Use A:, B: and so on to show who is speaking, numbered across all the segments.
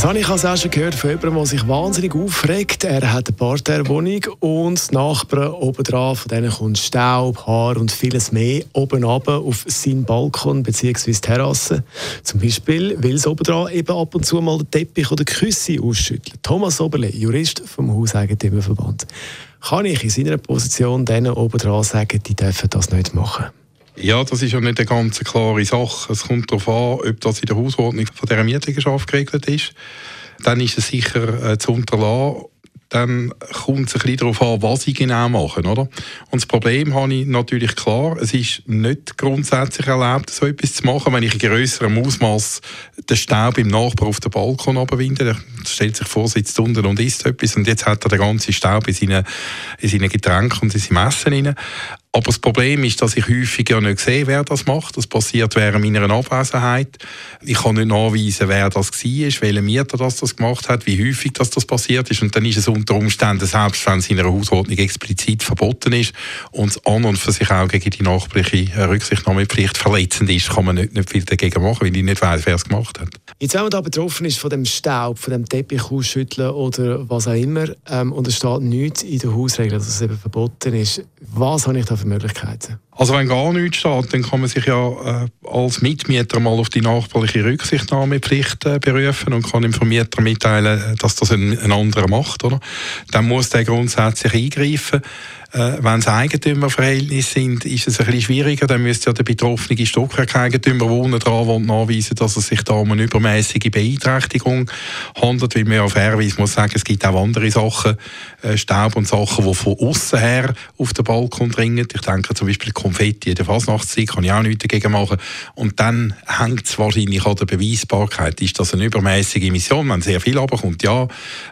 A: das habe ich als erstes gehört von jemandem, der sich wahnsinnig aufregt. Er hat eine Parterre-Wohnung und die Nachbarn oben dran, von denen kommt Staub, Haar und vieles mehr oben runter auf seinen Balkon bzw. Terrasse. Zum Beispiel, weil es oben dran eben ab und zu mal den Teppich oder die Küsse ausschüttelt. Thomas Oberle, Jurist vom Hauseigentümerverband. Kann ich in seiner Position denen oben dran sagen, die dürfen das nicht machen?
B: Ja, das ist ja nicht eine ganz klare Sache. Es kommt darauf an, ob das in der Hausordnung von dieser Mieteigenschaft geregelt ist. Dann ist es sicher äh, zu unterlassen dann kommt es ein bisschen darauf an, was ich genau mache. Oder? Und das Problem habe ich natürlich klar, es ist nicht grundsätzlich erlaubt, so etwas zu machen, wenn ich in grösserem Ausmaß den Staub im Nachbar auf den Balkon abwinde. Der stellt sich vor, sitzt unten und isst etwas und jetzt hat er den ganzen Staub in seinen, in seinen Getränken und in seinem Essen rein. Aber das Problem ist, dass ich häufig ja nicht sehe, wer das macht. Das passiert während meiner Abwesenheit. Ich kann nicht nachweisen, wer das war, welcher Mieter das, das gemacht hat, wie häufig das, das passiert ist. Und dann ist es unter Umständen, selbst wenn es in einer Hausordnung explizit verboten ist und es an und für sich auch gegen die nachbarsche Rücksichtnahmepflicht verletzend ist, kann man nicht, nicht viel dagegen machen, weil ich nicht weiß, wer es gemacht hat.
A: Jetzt, wenn man da betroffen ist von dem Staub, von dem Teppich ausschütteln oder was auch immer, ähm, und es steht nichts in der Hausregel, dass es eben verboten ist, was habe ich da für Möglichkeiten?
B: Also wenn gar nichts steht, dann kann man sich ja äh, als Mitmieter mal auf die nachbarliche Rücksichtnahmepflicht äh, berufen und kann dem Vermieter mitteilen, dass das ein, ein anderer macht. Oder? Dann muss der grundsätzlich eingreifen. Äh, wenn es Eigentümerverhältnisse sind, ist es ein bisschen schwieriger. Dann müsste ja der betroffene Stockwerkeigentümer wohnen dran und nachweisen, dass es sich da um eine übermäßige Beeinträchtigung handelt. Weil man ja fairerweise muss sagen, es gibt auch andere Sachen, äh, Staub und Sachen, die von außen her auf den Balkon dringen. Ich denke zum Beispiel Konfetti in der Fasnachtszeit kann ich auch nichts dagegen machen. Und dann hängt es wahrscheinlich an der Beweisbarkeit. Ist das eine übermäßige Emission, wenn sehr viel runterkommt? Ja.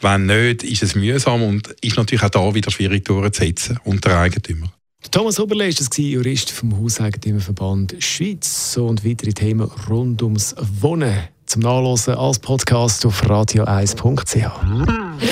B: Wenn nicht, ist es mühsam und ist natürlich auch da wieder schwierig durchzusetzen unter Eigentümer.
A: Thomas Oberle ist das Jurist vom Hauseigentümerverband Schweiz und weitere Themen rund ums Wohnen zum Nachlesen als Podcast auf radio1.ch.